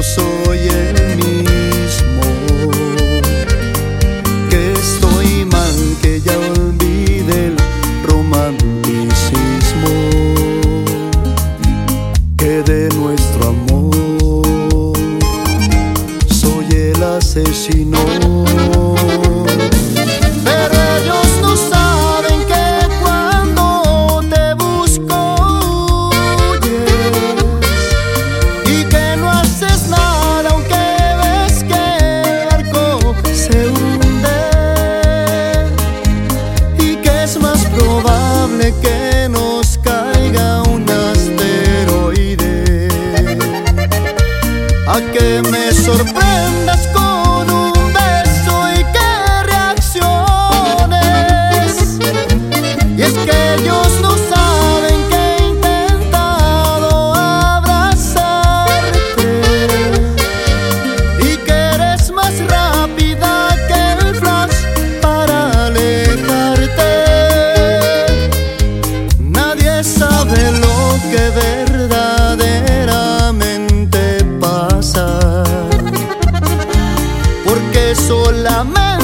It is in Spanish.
no soy el mismo. Que estoy mal, que ya olvide el romanticismo. Que de nuestro amor soy el asesino. Que solamente